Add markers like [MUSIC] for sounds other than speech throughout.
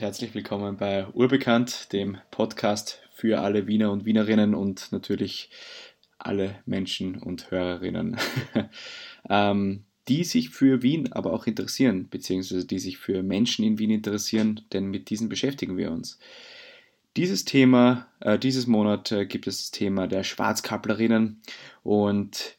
herzlich willkommen bei Urbekannt, dem Podcast für alle Wiener und Wienerinnen und natürlich alle Menschen und Hörerinnen, [LAUGHS] ähm, die sich für Wien aber auch interessieren, beziehungsweise die sich für Menschen in Wien interessieren, denn mit diesen beschäftigen wir uns. Dieses Thema, äh, dieses Monat äh, gibt es das Thema der Schwarzkapplerinnen und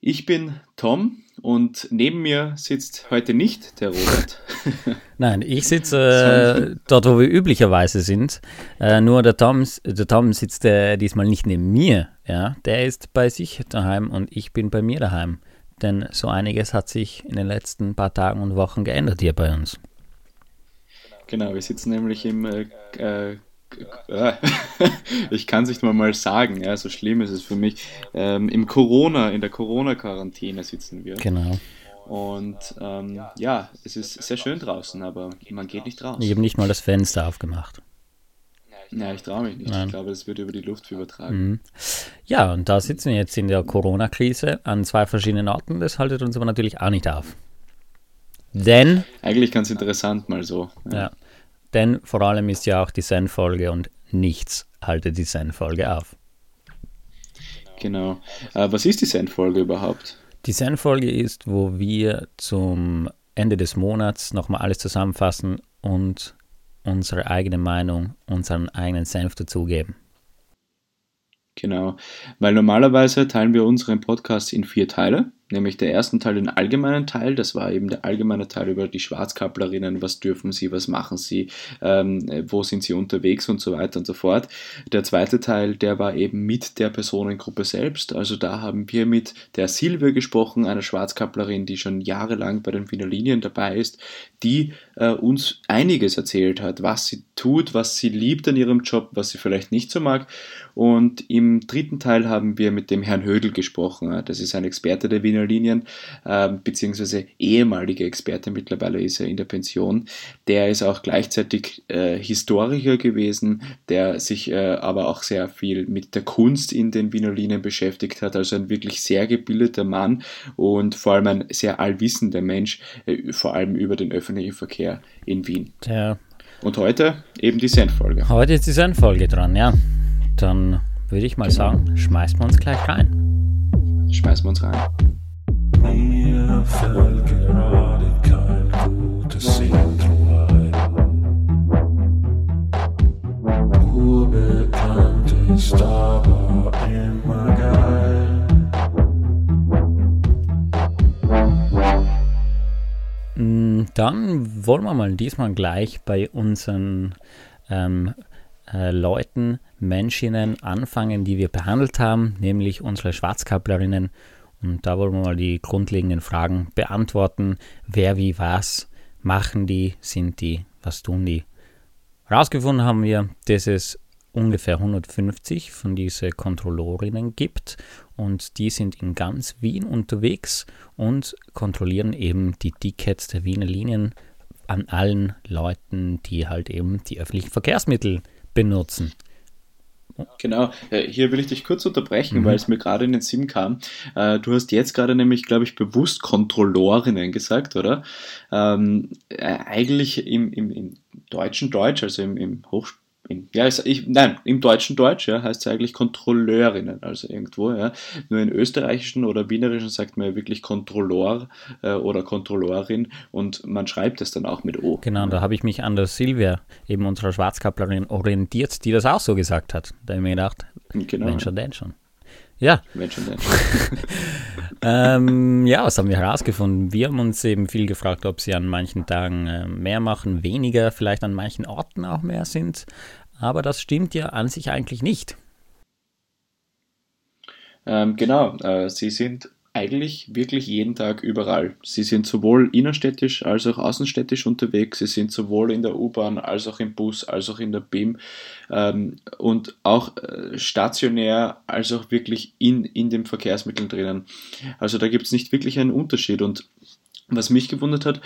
ich bin Tom und neben mir sitzt heute nicht der Robert. [LAUGHS] Nein, ich sitze äh, dort, wo wir üblicherweise sind. Äh, nur der Tom, der Tom sitzt äh, diesmal nicht neben mir. Ja? Der ist bei sich daheim und ich bin bei mir daheim. Denn so einiges hat sich in den letzten paar Tagen und Wochen geändert hier bei uns. Genau, wir sitzen nämlich im äh, äh, [LAUGHS] ich kann es nicht mal, mal sagen, ja, so schlimm ist es für mich. Ähm, Im Corona, in der Corona-Quarantäne sitzen wir. Genau. Und ähm, ja, es ist sehr schön draußen, aber man geht nicht raus. Ich habe nicht mal das Fenster aufgemacht. Ja, ich traue mich nicht. Nein. Ich glaube, das wird über die Luft übertragen. Mhm. Ja, und da sitzen wir jetzt in der Corona-Krise an zwei verschiedenen Orten. Das haltet uns aber natürlich auch nicht auf. Denn. Eigentlich ganz interessant mal so. Ja. ja. Denn vor allem ist ja auch die Zen-Folge und nichts haltet die Zen-Folge auf. Genau. Äh, was ist die Zen-Folge überhaupt? Die Zen-Folge ist, wo wir zum Ende des Monats nochmal alles zusammenfassen und unsere eigene Meinung, unseren eigenen Senf dazugeben. Genau, weil normalerweise teilen wir unseren Podcast in vier Teile nämlich der ersten Teil den allgemeinen Teil, das war eben der allgemeine Teil über die Schwarzkapplerinnen, was dürfen sie, was machen sie, ähm, wo sind sie unterwegs und so weiter und so fort. Der zweite Teil, der war eben mit der Personengruppe selbst, also da haben wir mit der Silvia gesprochen, einer Schwarzkapplerin, die schon jahrelang bei den Wiener Linien dabei ist, die äh, uns einiges erzählt hat, was sie tut, was sie liebt an ihrem Job, was sie vielleicht nicht so mag. Und im dritten Teil haben wir mit dem Herrn Hödel gesprochen. Das ist ein Experte der Wiener Linien, äh, beziehungsweise ehemaliger Experte, mittlerweile ist er in der Pension. Der ist auch gleichzeitig äh, Historiker gewesen, der sich äh, aber auch sehr viel mit der Kunst in den Wiener Linien beschäftigt hat. Also ein wirklich sehr gebildeter Mann und vor allem ein sehr allwissender Mensch, äh, vor allem über den öffentlichen Verkehr in Wien. Ja. Und heute eben die Senfolge. Heute ist die Senfolge dran, ja. Dann würde ich mal sagen, schmeißen wir uns gleich rein. Schmeißen wir uns rein. Mir fällt gerade kein gutes Intro ein. Urbekannt ist aber immer geil. Mm, dann wollen wir mal diesmal gleich bei unseren ähm, äh, Leuten, Menschinnen anfangen, die wir behandelt haben, nämlich unsere Schwarzkapplerinnen und da wollen wir mal die grundlegenden Fragen beantworten. Wer, wie, was machen die, sind die, was tun die? Herausgefunden haben wir, dass es ungefähr 150 von diesen Kontrollorinnen gibt und die sind in ganz Wien unterwegs und kontrollieren eben die Tickets der Wiener Linien an allen Leuten, die halt eben die öffentlichen Verkehrsmittel benutzen. Genau, äh, hier will ich dich kurz unterbrechen, mhm. weil es mir gerade in den Sinn kam. Äh, du hast jetzt gerade nämlich, glaube ich, bewusst Kontrollorinnen gesagt, oder? Ähm, äh, eigentlich im, im, im deutschen Deutsch, also im, im Hochsp in, ja, ich, nein, im deutschen Deutsch ja, heißt es eigentlich Kontrolleurinnen, also irgendwo. Ja. Nur in österreichischen oder wienerischen sagt man ja wirklich Kontrolleur äh, oder Kontrollorin und man schreibt es dann auch mit O. Genau, da habe ich mich an der Silvia, eben unserer Schwarzkapplerin, orientiert, die das auch so gesagt hat. Da habe ich mir gedacht, genau. Mensch und denn schon. Ja. Mensch und denn [LAUGHS] ähm, ja, was haben wir herausgefunden? Wir haben uns eben viel gefragt, ob sie an manchen Tagen äh, mehr machen, weniger, vielleicht an manchen Orten auch mehr sind. Aber das stimmt ja an sich eigentlich nicht. Ähm, genau, äh, sie sind eigentlich wirklich jeden Tag überall. Sie sind sowohl innerstädtisch als auch außenstädtisch unterwegs. Sie sind sowohl in der U-Bahn als auch im Bus als auch in der BIM ähm, und auch äh, stationär als auch wirklich in, in den Verkehrsmitteln drinnen. Also da gibt es nicht wirklich einen Unterschied. Und was mich gewundert hat,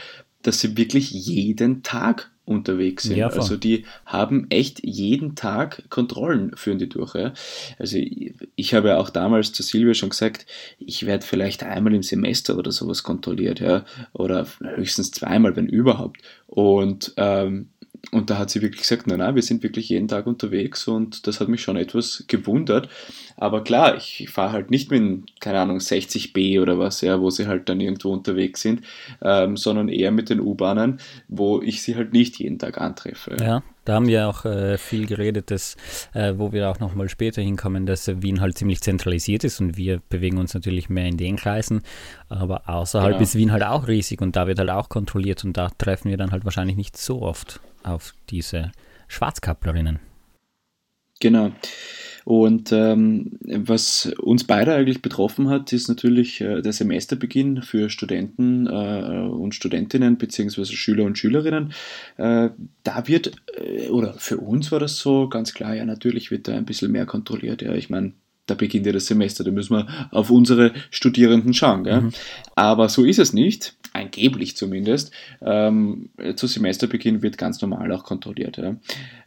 dass sie wirklich jeden Tag unterwegs sind. Ja, also die haben echt jeden Tag Kontrollen, führen die durch. Ja. Also ich, ich habe ja auch damals zu Silvia schon gesagt, ich werde vielleicht einmal im Semester oder sowas kontrolliert, ja, oder höchstens zweimal, wenn überhaupt. Und ähm, und da hat sie wirklich gesagt, nein, nein, wir sind wirklich jeden Tag unterwegs und das hat mich schon etwas gewundert. Aber klar, ich, ich fahre halt nicht mit, keine Ahnung, 60b oder was, ja, wo sie halt dann irgendwo unterwegs sind, ähm, sondern eher mit den U-Bahnen, wo ich sie halt nicht jeden Tag antreffe. Ja, da haben wir auch äh, viel geredet, dass, äh, wo wir auch nochmal später hinkommen, dass äh, Wien halt ziemlich zentralisiert ist und wir bewegen uns natürlich mehr in den Kreisen, aber außerhalb genau. ist Wien halt auch riesig und da wird halt auch kontrolliert und da treffen wir dann halt wahrscheinlich nicht so oft auf diese Schwarzkapplerinnen. Genau. Und ähm, was uns beide eigentlich betroffen hat, ist natürlich äh, der Semesterbeginn für Studenten äh, und Studentinnen beziehungsweise Schüler und Schülerinnen. Äh, da wird, äh, oder für uns war das so ganz klar, ja natürlich wird da ein bisschen mehr kontrolliert. Ja, ich meine, da beginnt ja das Semester, da müssen wir auf unsere Studierenden schauen. Mhm. Aber so ist es nicht angeblich zumindest, ähm, zu Semesterbeginn wird ganz normal auch kontrolliert. Ja.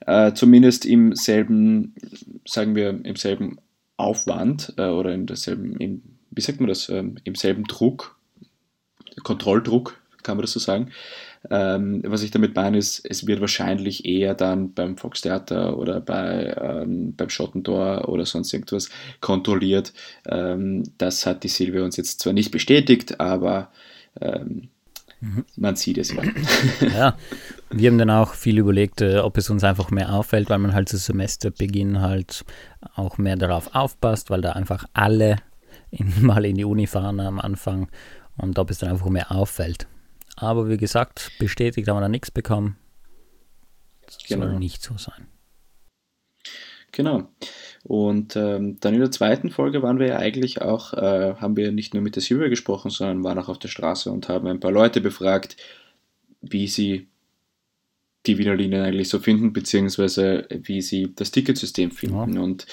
Äh, zumindest im selben, sagen wir, im selben Aufwand äh, oder in derselben, im, wie sagt man das, ähm, im selben Druck, Kontrolldruck, kann man das so sagen. Ähm, was ich damit meine, ist, es wird wahrscheinlich eher dann beim Volkstheater oder bei, ähm, beim Schottentor oder sonst irgendwas kontrolliert. Ähm, das hat die Silvia uns jetzt zwar nicht bestätigt, aber ähm, mhm. man sieht es ja. [LAUGHS] ja, wir haben dann auch viel überlegt, äh, ob es uns einfach mehr auffällt, weil man halt zu Semesterbeginn halt auch mehr darauf aufpasst, weil da einfach alle in, [LAUGHS] mal in die Uni fahren am Anfang und ob es dann einfach mehr auffällt. Aber wie gesagt, bestätigt haben wir da nichts bekommen. Das genau. soll nicht so sein. Genau. Und ähm, dann in der zweiten Folge waren wir ja eigentlich auch, äh, haben wir nicht nur mit der Silvia gesprochen, sondern waren auch auf der Straße und haben ein paar Leute befragt, wie sie die Wiener Linien eigentlich so finden, beziehungsweise wie sie das Ticketsystem finden. Ja. Und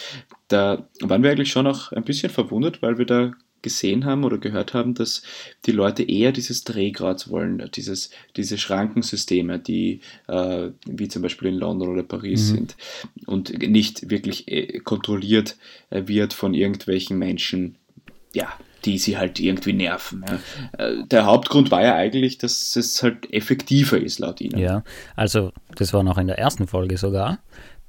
da waren wir eigentlich schon auch ein bisschen verwundert, weil wir da gesehen haben oder gehört haben, dass die Leute eher dieses Drehgrad wollen, dieses, diese Schrankensysteme, die äh, wie zum Beispiel in London oder Paris mhm. sind und nicht wirklich äh, kontrolliert äh, wird von irgendwelchen Menschen, ja, die sie halt irgendwie nerven. Ja. Äh, der Hauptgrund war ja eigentlich, dass es halt effektiver ist, laut ihnen. Ja, also das war noch in der ersten Folge sogar.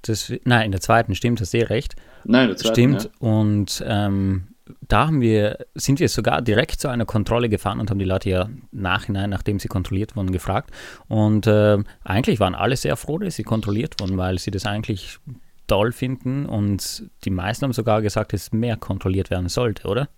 Das, nein, in der zweiten, stimmt, hast du eh recht. Nein, in der zweiten. Stimmt, ja. und ähm, da haben wir, sind wir sogar direkt zu einer Kontrolle gefahren und haben die Leute ja nachhinein, nachdem sie kontrolliert wurden, gefragt. Und äh, eigentlich waren alle sehr froh, dass sie kontrolliert wurden, weil sie das eigentlich toll finden und die meisten haben sogar gesagt, dass mehr kontrolliert werden sollte, oder?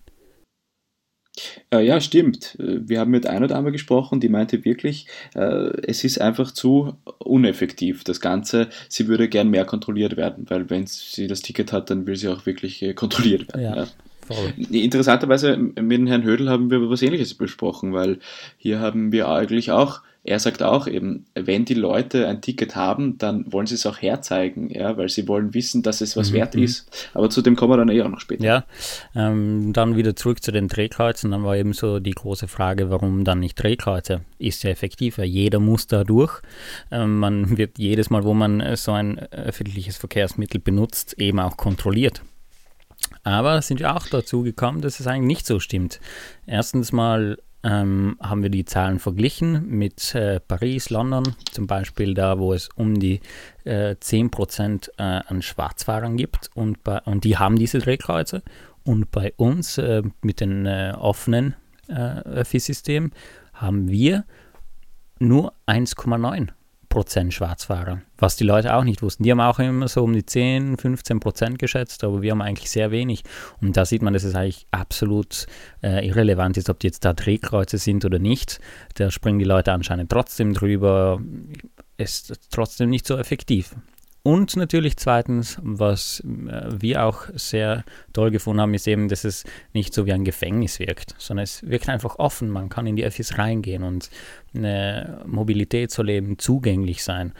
Äh, ja, stimmt. Wir haben mit einer Dame gesprochen, die meinte wirklich, äh, es ist einfach zu uneffektiv, das Ganze. Sie würde gern mehr kontrolliert werden, weil wenn sie das Ticket hat, dann will sie auch wirklich äh, kontrolliert werden. Ja. Ja. Voll. Interessanterweise mit dem Herrn Hödel haben wir was Ähnliches besprochen, weil hier haben wir eigentlich auch, er sagt auch eben, wenn die Leute ein Ticket haben, dann wollen sie es auch herzeigen, ja, weil sie wollen wissen, dass es was mhm. wert mhm. ist. Aber zu dem kommen wir dann eher noch später. Ja, ähm, dann wieder zurück zu den Drehkreuzen. Dann war eben so die große Frage, warum dann nicht Drehkreuze? Ist ja effektiver. Jeder muss da durch. Ähm, man wird jedes Mal, wo man so ein öffentliches Verkehrsmittel benutzt, eben auch kontrolliert. Aber sind wir auch dazu gekommen, dass es eigentlich nicht so stimmt. Erstens mal ähm, haben wir die Zahlen verglichen mit äh, Paris, London, zum Beispiel da, wo es um die äh, 10% äh, an Schwarzfahrern gibt und, bei, und die haben diese Drehkreuze. Und bei uns äh, mit dem äh, offenen äh, Öffi-System haben wir nur 1,9 Prozent Schwarzfahrer, was die Leute auch nicht wussten. Die haben auch immer so um die 10, 15 Prozent geschätzt, aber wir haben eigentlich sehr wenig. Und da sieht man, dass es eigentlich absolut äh, irrelevant ist, ob die jetzt da Drehkreuze sind oder nicht. Da springen die Leute anscheinend trotzdem drüber. Ist trotzdem nicht so effektiv. Und natürlich zweitens, was äh, wir auch sehr toll gefunden haben, ist eben, dass es nicht so wie ein Gefängnis wirkt, sondern es wirkt einfach offen. Man kann in die Öffis reingehen und eine Mobilität soll eben zugänglich sein.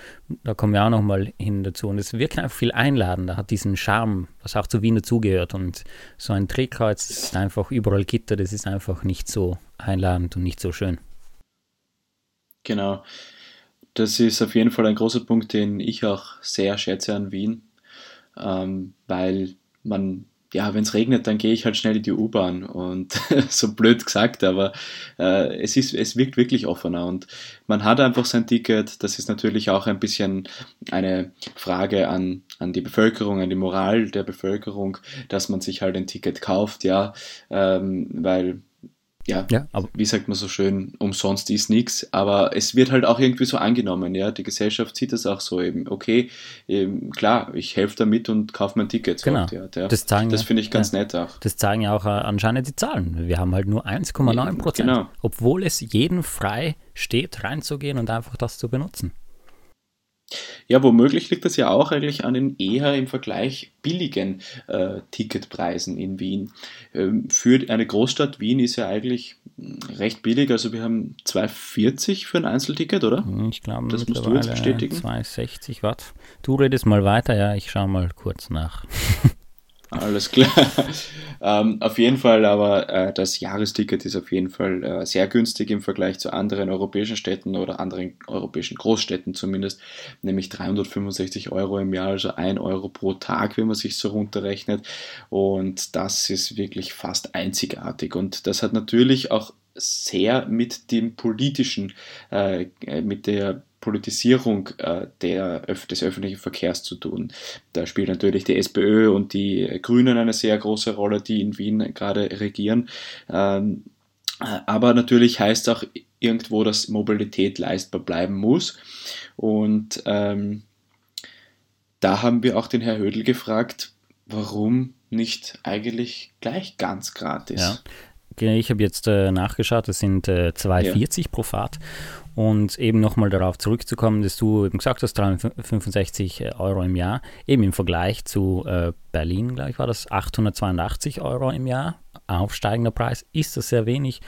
Da kommen wir auch nochmal hin dazu. Und es wirkt einfach viel einladender, hat diesen Charme, was auch zu Wien dazugehört. Und so ein Drehkreuz ist einfach überall Gitter, das ist einfach nicht so einladend und nicht so schön. Genau. Das ist auf jeden Fall ein großer Punkt, den ich auch sehr schätze an Wien, ähm, weil man ja, wenn es regnet, dann gehe ich halt schnell in die U-Bahn und [LAUGHS] so blöd gesagt, aber äh, es ist, es wirkt wirklich offener und man hat einfach sein Ticket. Das ist natürlich auch ein bisschen eine Frage an, an die Bevölkerung, an die Moral der Bevölkerung, dass man sich halt ein Ticket kauft, ja, ähm, weil ja, ja wie sagt man so schön, umsonst ist nichts, aber es wird halt auch irgendwie so angenommen, ja, die Gesellschaft sieht das auch so eben, okay, eben, klar, ich helfe damit und kaufe mein Ticket. Genau, ja. das, das finde ich ganz ja, nett auch. Das zeigen ja auch äh, anscheinend die Zahlen. Wir haben halt nur 1,9 Prozent, genau. obwohl es jedem frei steht, reinzugehen und einfach das zu benutzen. Ja, womöglich liegt das ja auch eigentlich an den eher im Vergleich billigen äh, Ticketpreisen in Wien. Ähm, für eine Großstadt Wien ist ja eigentlich hm, recht billig, also wir haben 2,40 für ein Einzelticket, oder? Hm, ich glaube, das musst du jetzt bestätigen. 2,60 Watt. Du redest mal weiter, ja, ich schaue mal kurz nach. [LAUGHS] Alles klar. ähm, auf jeden Fall, aber äh, das Jahresticket ist auf jeden Fall äh, sehr günstig im Vergleich zu anderen europäischen Städten oder anderen europäischen Großstädten zumindest, nämlich 365 Euro im Jahr, also 1 Euro pro Tag, wenn man sich so runterrechnet. Und das ist wirklich fast einzigartig. Und das hat natürlich auch sehr mit dem politischen, äh, mit der Politisierung äh, der, des öffentlichen Verkehrs zu tun. Da spielt natürlich die SPÖ und die Grünen eine sehr große Rolle, die in Wien gerade regieren. Ähm, aber natürlich heißt auch irgendwo, dass Mobilität leistbar bleiben muss. Und ähm, da haben wir auch den Herr Hödel gefragt, warum nicht eigentlich gleich ganz gratis? Ja. Ich habe jetzt äh, nachgeschaut, es sind äh, 2,40 ja. pro Fahrt und eben nochmal darauf zurückzukommen, dass du eben gesagt hast, 365 äh, Euro im Jahr, eben im Vergleich zu äh, Berlin, glaube ich, war das 882 Euro im Jahr, aufsteigender Preis, ist das sehr wenig.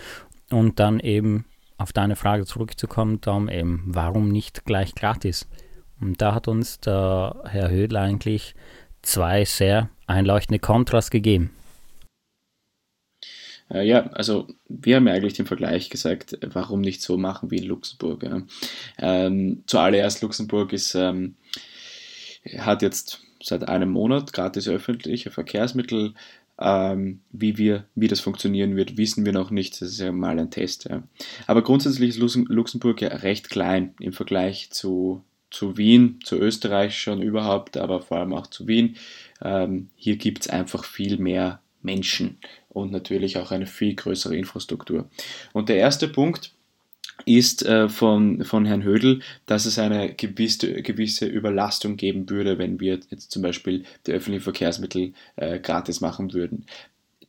Und dann eben auf deine Frage zurückzukommen, Tom, eben, warum nicht gleich gratis? Und da hat uns der Herr Hödl eigentlich zwei sehr einleuchtende Kontras gegeben. Äh, ja, also wir haben ja eigentlich den Vergleich gesagt, warum nicht so machen wie in Luxemburg. Ja. Ähm, zuallererst, Luxemburg ist, ähm, hat jetzt seit einem Monat gratis öffentliche Verkehrsmittel. Ähm, wie, wir, wie das funktionieren wird, wissen wir noch nicht. Das ist ja mal ein Test. Ja. Aber grundsätzlich ist Luxemburg ja recht klein im Vergleich zu, zu Wien, zu Österreich schon überhaupt, aber vor allem auch zu Wien. Ähm, hier gibt es einfach viel mehr Menschen und natürlich auch eine viel größere Infrastruktur. Und der erste Punkt ist äh, von, von Herrn Hödel, dass es eine gewisse, gewisse Überlastung geben würde, wenn wir jetzt zum Beispiel die öffentlichen Verkehrsmittel äh, gratis machen würden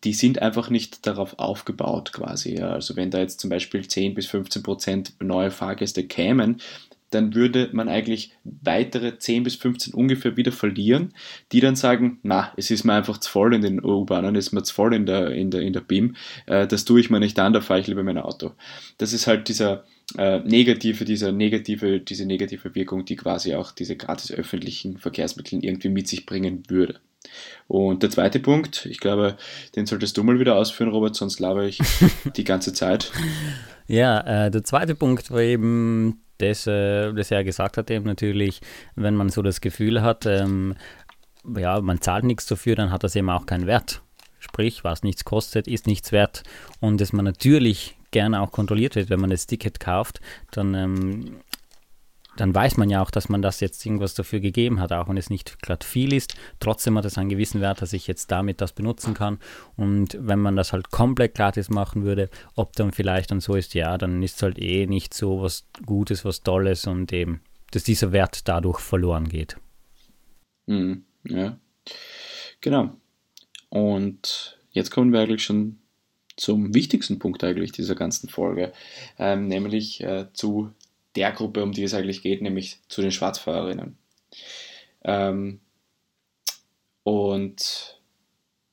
die sind einfach nicht darauf aufgebaut quasi. Also wenn da jetzt zum Beispiel 10 bis 15 Prozent neue Fahrgäste kämen, dann würde man eigentlich weitere 10 bis 15 ungefähr wieder verlieren, die dann sagen, na, es ist mir einfach zu voll in den U-Bahnen, es ist mir zu voll in der, in der, in der BIM, äh, das tue ich mir nicht an, da fahre ich lieber mein Auto. Das ist halt dieser äh, negative, dieser negative, diese negative Wirkung, die quasi auch diese gratis öffentlichen Verkehrsmittel irgendwie mit sich bringen würde. Und der zweite Punkt, ich glaube, den solltest du mal wieder ausführen, Robert, sonst laber ich [LAUGHS] die ganze Zeit. Ja, äh, der zweite Punkt war eben das, äh, das er gesagt hat, eben natürlich, wenn man so das Gefühl hat, ähm, ja, man zahlt nichts dafür, dann hat das eben auch keinen Wert. Sprich, was nichts kostet, ist nichts wert. Und dass man natürlich gerne auch kontrolliert wird, wenn man das Ticket kauft, dann ähm, dann weiß man ja auch, dass man das jetzt irgendwas dafür gegeben hat, auch wenn es nicht gerade viel ist. Trotzdem hat es einen gewissen Wert, dass ich jetzt damit das benutzen kann. Und wenn man das halt komplett gratis machen würde, ob dann vielleicht dann so ist, ja, dann ist es halt eh nicht so was Gutes, was Tolles und eben, dass dieser Wert dadurch verloren geht. Mhm, ja, genau. Und jetzt kommen wir eigentlich schon zum wichtigsten Punkt eigentlich dieser ganzen Folge, ähm, nämlich äh, zu der Gruppe, um die es eigentlich geht, nämlich zu den Schwarzfahrerinnen. Ähm, und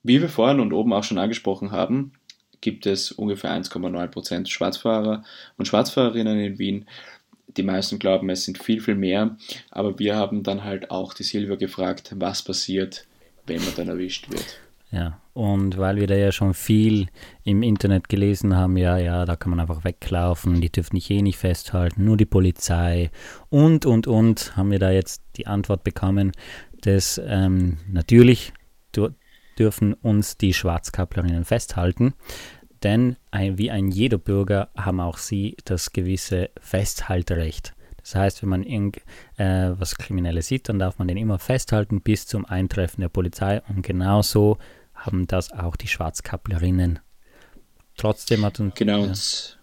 wie wir vorhin und oben auch schon angesprochen haben, gibt es ungefähr 1,9% Schwarzfahrer und Schwarzfahrerinnen in Wien. Die meisten glauben, es sind viel, viel mehr, aber wir haben dann halt auch die Silvia gefragt, was passiert, wenn man dann erwischt wird. Ja, und weil wir da ja schon viel im Internet gelesen haben, ja, ja, da kann man einfach weglaufen, die dürfen dich eh nicht festhalten, nur die Polizei und, und, und, haben wir da jetzt die Antwort bekommen, dass ähm, natürlich, dürfen uns die Schwarzkapplerinnen festhalten. Denn ein, wie ein jeder Bürger haben auch sie das gewisse Festhalterecht. Das heißt, wenn man irgend, äh, Kriminelles sieht, dann darf man den immer festhalten bis zum Eintreffen der Polizei. Und genauso haben das auch die Schwarzkapplerinnen. Trotzdem hat uns. Genau, ja. und,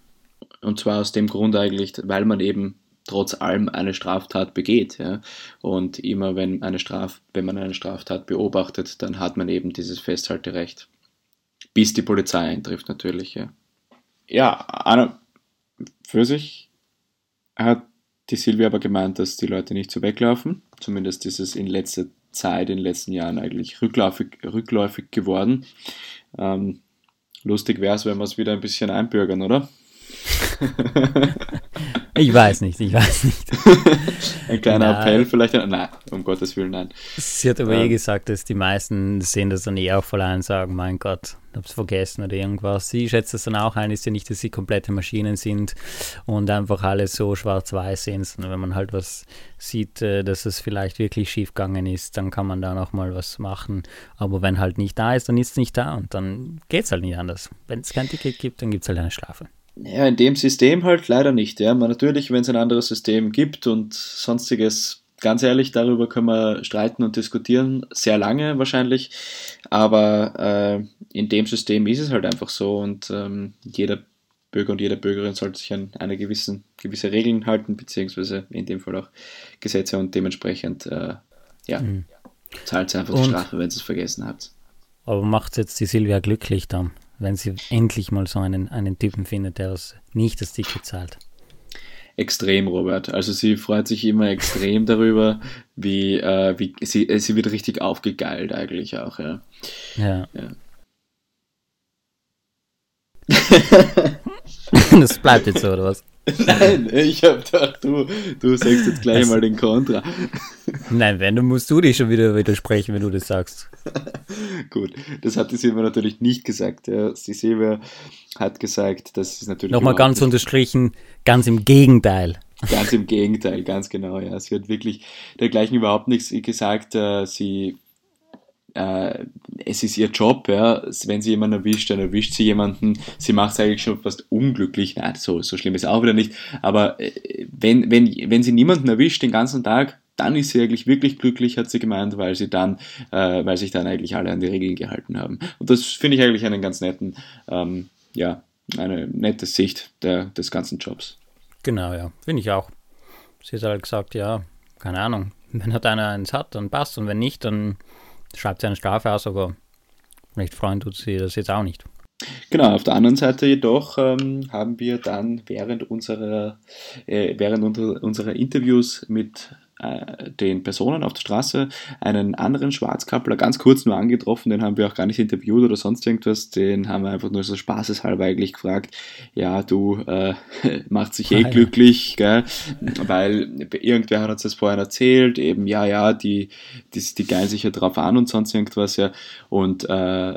und zwar aus dem Grund eigentlich, weil man eben trotz allem eine Straftat begeht. Ja? Und immer wenn, eine Straf, wenn man eine Straftat beobachtet, dann hat man eben dieses Festhalterecht. Bis die Polizei eintrifft natürlich. Ja, ja Anna, für sich hat die Silvia aber gemeint, dass die Leute nicht so weglaufen. Zumindest ist es in letzter Zeit, in den letzten Jahren eigentlich rückläufig, rückläufig geworden. Ähm, lustig wäre es, wenn wir es wieder ein bisschen einbürgern, oder? [LAUGHS] Ich weiß nicht, ich weiß nicht. [LAUGHS] Ein kleiner nein. Appell vielleicht. Nein, um Gottes Willen, nein. Sie hat aber eh ähm. eh gesagt, dass die meisten sehen das dann eh auch voll ein und sagen, mein Gott, ich hab's vergessen oder irgendwas. Sie schätzt das dann auch ein, ist ja nicht, dass sie komplette Maschinen sind und einfach alles so schwarz-weiß sehen, sondern wenn man halt was sieht, äh, dass es vielleicht wirklich schief gegangen ist, dann kann man da nochmal was machen. Aber wenn halt nicht da ist, dann ist es nicht da und dann geht's halt nicht anders. Wenn es kein Ticket gibt, dann gibt es halt eine Strafe. Ja, in dem System halt leider nicht. Ja. Man, natürlich, wenn es ein anderes System gibt und sonstiges, ganz ehrlich, darüber können wir streiten und diskutieren, sehr lange wahrscheinlich. Aber äh, in dem System ist es halt einfach so und ähm, jeder Bürger und jede Bürgerin sollte sich an eine gewissen, gewisse Regeln halten, beziehungsweise in dem Fall auch Gesetze und dementsprechend äh, ja, mhm. zahlt sie einfach und, die Strafe, wenn sie es vergessen habt. Aber macht jetzt die Silvia glücklich dann? Wenn sie endlich mal so einen, einen Typen findet, der das nicht das Ticket zahlt. Extrem, Robert. Also sie freut sich immer extrem [LAUGHS] darüber, wie, äh, wie sie, äh, sie wird richtig aufgegeilt eigentlich auch, ja. Ja. ja. [LAUGHS] das bleibt jetzt so, oder was? [LAUGHS] Nein, ich hab gedacht, du, du sagst jetzt gleich also, mal den Kontra. Nein, wenn, dann musst du dich schon wieder widersprechen, wenn du das sagst. [LAUGHS] Gut, das hat die Silvia natürlich nicht gesagt. Ja. Die Silvia hat gesagt, dass es natürlich. Nochmal ganz unterstrichen, ganz im Gegenteil. [LAUGHS] Ganz im Gegenteil, ganz genau, ja. Sie hat wirklich dergleichen überhaupt nichts gesagt. Äh, sie äh, es ist ihr Job, ja, wenn sie jemanden erwischt, dann erwischt sie jemanden, sie macht es eigentlich schon fast unglücklich, nein, so, so schlimm ist es auch wieder nicht, aber äh, wenn, wenn, wenn sie niemanden erwischt den ganzen Tag, dann ist sie eigentlich wirklich glücklich, hat sie gemeint, weil sie dann, äh, weil sich dann eigentlich alle an die Regeln gehalten haben. Und das finde ich eigentlich einen ganz netten, ähm, ja, eine nette Sicht der, des ganzen Jobs. Genau, ja, finde ich auch. Sie hat halt gesagt, ja, keine Ahnung, [LAUGHS] wenn halt einer eins hat, dann passt. Und wenn nicht, dann schreibt sie eine Strafe aus, aber recht freuen tut sie das jetzt auch nicht. Genau, auf der anderen Seite jedoch ähm, haben wir dann während unserer, äh, während unter, unserer Interviews mit äh, den Personen auf der Straße einen anderen Schwarzkappler ganz kurz nur angetroffen, den haben wir auch gar nicht interviewt oder sonst irgendwas, den haben wir einfach nur so spaßeshalber eigentlich gefragt, ja, du äh, [LAUGHS] macht sich eh ah, glücklich, gell? weil irgendwer hat uns das vorhin erzählt, eben, ja, ja, die, die, die geilen sich ja drauf an und sonst irgendwas, ja, und, äh,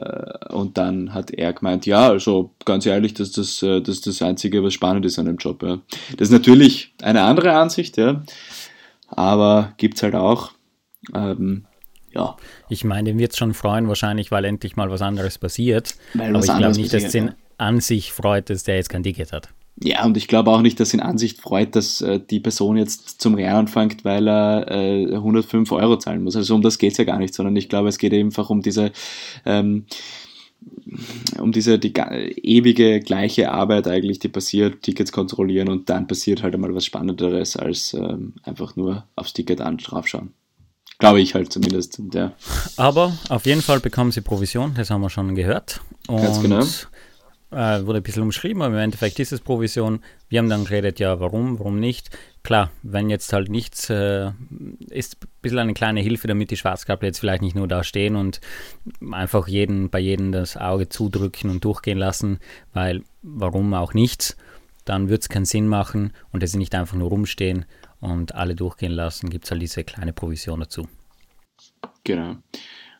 und dann hat er gemeint, ja, also ganz ehrlich, dass das, äh, das ist das Einzige, was spannend ist an dem Job, ja. Das ist natürlich eine andere Ansicht, ja, aber gibt es halt auch. Ähm, ja. Ich meine, den wird es schon freuen, wahrscheinlich, weil endlich mal was anderes passiert. Weil aber ich glaube nicht, dass es ihn an sich freut, dass der jetzt kein Ticket hat. Ja, und ich glaube auch nicht, dass ihn an sich freut, dass äh, die Person jetzt zum Rennen anfängt, weil er äh, 105 Euro zahlen muss. Also um das geht es ja gar nicht, sondern ich glaube, es geht einfach um diese ähm, um diese die ewige gleiche Arbeit eigentlich, die passiert, Tickets kontrollieren und dann passiert halt einmal was Spannenderes, als ähm, einfach nur aufs Ticket draufschauen. Glaube ich halt zumindest. Ja. Aber auf jeden Fall bekommen sie Provision, das haben wir schon gehört. Und Ganz genau äh, wurde ein bisschen umschrieben, aber im Endeffekt ist es Provision. Wir haben dann geredet, ja, warum, warum nicht. Klar, wenn jetzt halt nichts, äh, ist ein bisschen eine kleine Hilfe, damit die Schwarzkappler jetzt vielleicht nicht nur da stehen und einfach jeden, bei jedem das Auge zudrücken und durchgehen lassen, weil warum auch nichts, dann wird es keinen Sinn machen und dass sie nicht einfach nur rumstehen und alle durchgehen lassen, gibt es halt diese kleine Provision dazu. Genau.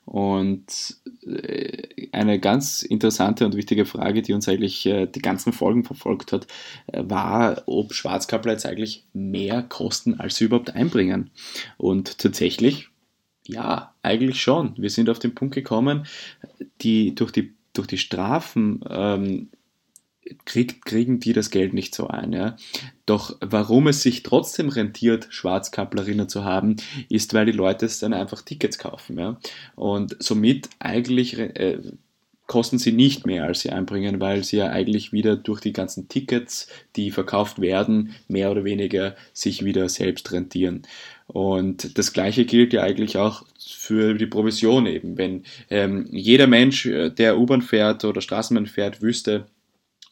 Und äh, eine ganz interessante und wichtige Frage, die uns eigentlich äh, die ganzen Folgen verfolgt hat, äh, war, ob Schwarzkappler jetzt eigentlich mehr kosten, als sie überhaupt einbringen. Und tatsächlich ja, eigentlich schon. Wir sind auf den Punkt gekommen, die durch die, durch die Strafen ähm, krieg, kriegen die das Geld nicht so ein. Ja? Doch warum es sich trotzdem rentiert, Schwarzkapplerinnen zu haben, ist, weil die Leute es dann einfach Tickets kaufen. Ja? Und somit eigentlich äh, kosten sie nicht mehr, als sie einbringen, weil sie ja eigentlich wieder durch die ganzen Tickets, die verkauft werden, mehr oder weniger sich wieder selbst rentieren. Und das Gleiche gilt ja eigentlich auch für die Provision eben. Wenn ähm, jeder Mensch, äh, der U-Bahn fährt oder Straßenbahn fährt, wüsste,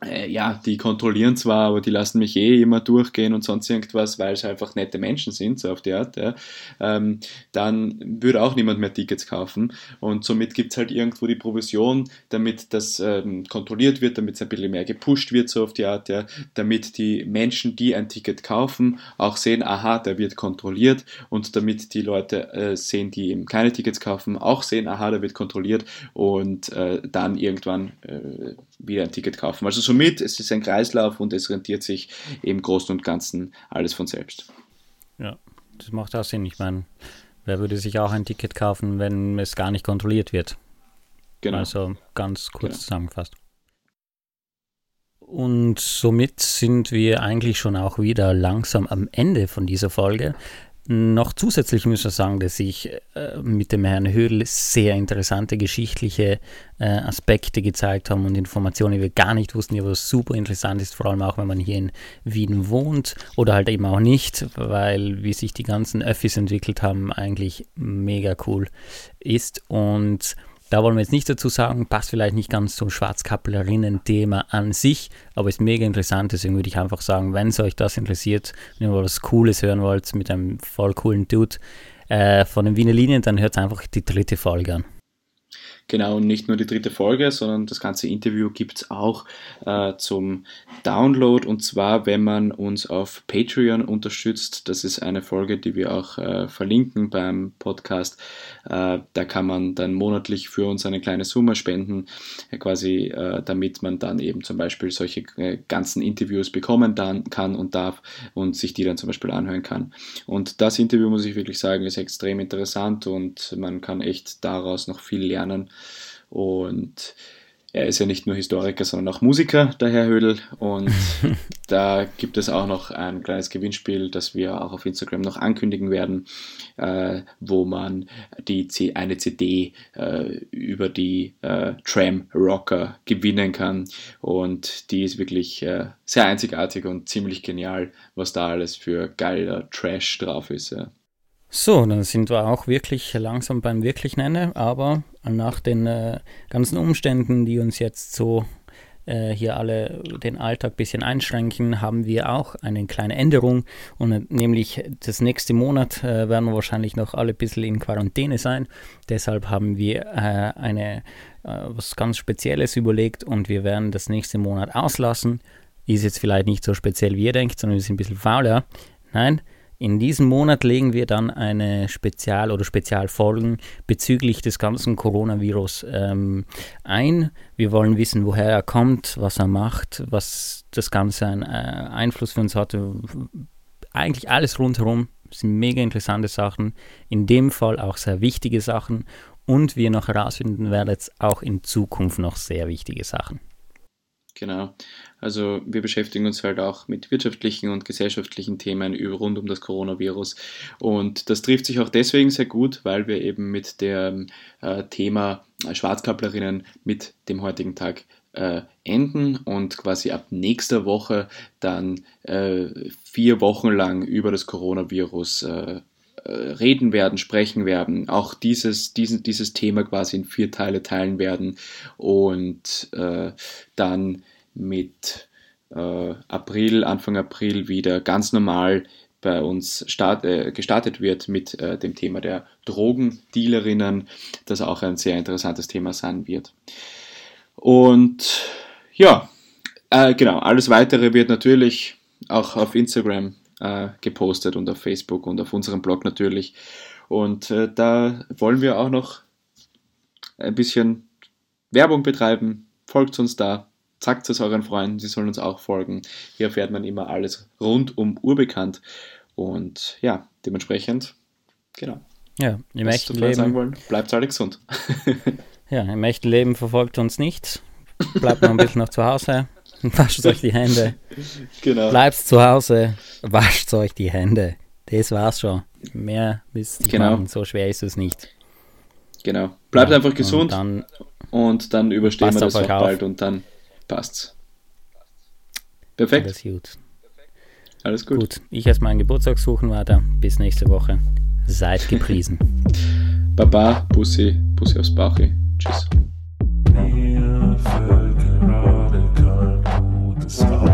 äh, ja, die kontrollieren zwar, aber die lassen mich eh immer durchgehen und sonst irgendwas, weil es einfach nette Menschen sind, so auf die Art, ja, ähm, dann würde auch niemand mehr Tickets kaufen. Und somit gibt es halt irgendwo die Provision, damit das ähm, kontrolliert wird, damit es ein bisschen mehr gepusht wird, so auf die Art, ja, damit die Menschen, die ein Ticket kaufen, auch sehen, aha, der wird kontrolliert und damit die Leute äh, sehen, die eben keine Tickets kaufen, auch sehen, aha, der wird kontrolliert und äh, dann irgendwann äh, wieder ein Ticket kaufen. Also somit, es ist ein Kreislauf und es rentiert sich im Großen und Ganzen alles von selbst. Ja, das macht auch Sinn. Ich meine, wer würde sich auch ein Ticket kaufen, wenn es gar nicht kontrolliert wird? Genau. Also ganz kurz genau. zusammengefasst. Und somit sind wir eigentlich schon auch wieder langsam am Ende von dieser Folge. Noch zusätzlich muss ich sagen, dass ich äh, mit dem Herrn Hödel sehr interessante geschichtliche äh, Aspekte gezeigt haben und Informationen, die wir gar nicht wussten, die aber super interessant ist, vor allem auch wenn man hier in Wien wohnt oder halt eben auch nicht, weil wie sich die ganzen Öffis entwickelt haben, eigentlich mega cool ist. Und da wollen wir jetzt nicht dazu sagen, passt vielleicht nicht ganz zum Schwarzkapplerinnen-Thema an sich, aber ist mega interessant. Deswegen würde ich einfach sagen, wenn es euch das interessiert, wenn ihr was Cooles hören wollt mit einem voll coolen Dude äh, von den Wiener Linien, dann hört einfach die dritte Folge an. Genau, und nicht nur die dritte Folge, sondern das ganze Interview gibt es auch äh, zum Download. Und zwar, wenn man uns auf Patreon unterstützt. Das ist eine Folge, die wir auch äh, verlinken beim Podcast. Äh, da kann man dann monatlich für uns eine kleine Summe spenden, äh, quasi äh, damit man dann eben zum Beispiel solche äh, ganzen Interviews bekommen dann, kann und darf und sich die dann zum Beispiel anhören kann. Und das Interview, muss ich wirklich sagen, ist extrem interessant und man kann echt daraus noch viel lernen. Und er ist ja nicht nur Historiker, sondern auch Musiker, der Herr Hödel. Und [LAUGHS] da gibt es auch noch ein kleines Gewinnspiel, das wir auch auf Instagram noch ankündigen werden, äh, wo man die C eine CD äh, über die äh, Tram Rocker gewinnen kann. Und die ist wirklich äh, sehr einzigartig und ziemlich genial, was da alles für geiler Trash drauf ist. Ja. So, dann sind wir auch wirklich langsam beim wirklichen Ende, aber nach den äh, ganzen Umständen, die uns jetzt so äh, hier alle den Alltag ein bisschen einschränken, haben wir auch eine kleine Änderung und äh, nämlich das nächste Monat äh, werden wir wahrscheinlich noch alle ein bisschen in Quarantäne sein. Deshalb haben wir äh, eine äh, was ganz Spezielles überlegt und wir werden das nächste Monat auslassen. Ist jetzt vielleicht nicht so speziell, wie ihr denkt, sondern wir sind ein bisschen fauler. Nein, in diesem Monat legen wir dann eine Spezial- oder Spezialfolgen bezüglich des ganzen Coronavirus ähm, ein. Wir wollen wissen, woher er kommt, was er macht, was das Ganze einen äh, Einfluss für uns hatte. Eigentlich alles rundherum sind mega interessante Sachen. In dem Fall auch sehr wichtige Sachen. Und wie ihr noch herausfinden werdet, auch in Zukunft noch sehr wichtige Sachen. Genau. Also wir beschäftigen uns halt auch mit wirtschaftlichen und gesellschaftlichen Themen rund um das Coronavirus. Und das trifft sich auch deswegen sehr gut, weil wir eben mit dem äh, Thema Schwarzkapplerinnen mit dem heutigen Tag äh, enden und quasi ab nächster Woche dann äh, vier Wochen lang über das Coronavirus äh, äh, reden werden, sprechen werden, auch dieses, diesen, dieses Thema quasi in vier Teile teilen werden und äh, dann mit äh, April, Anfang April wieder ganz normal bei uns start, äh, gestartet wird mit äh, dem Thema der Drogendealerinnen, das auch ein sehr interessantes Thema sein wird. Und ja, äh, genau, alles weitere wird natürlich auch auf Instagram äh, gepostet und auf Facebook und auf unserem Blog natürlich. Und äh, da wollen wir auch noch ein bisschen Werbung betreiben. Folgt uns da, sagt es euren Freunden, sie sollen uns auch folgen. Hier erfährt man immer alles rund um Urbekannt. Und ja, dementsprechend, genau. Ja, im Was echten vorher sagen Leben, wollen? Bleibt alle gesund. [LAUGHS] ja, im echten Leben verfolgt uns nichts. Bleibt noch ein bisschen noch zu Hause. [LAUGHS] Wascht euch die Hände. [LAUGHS] Genau. Bleibt zu Hause. Wascht euch die Hände. Das war's schon. Mehr müsst ihr Genau. machen. So schwer ist es nicht. Genau. Bleibt Ja, einfach und gesund Dann und dann überstehen wir das auch bald und dann passt's. Perfekt, alles gut. alles gut. Gut, ich erst meinen Geburtstag suchen weiter. Bis nächste Woche. Seid gepriesen. [LAUGHS] Baba, Bussi, Bussi aufs Bauchi. Tschüss. Hilfe. Stop.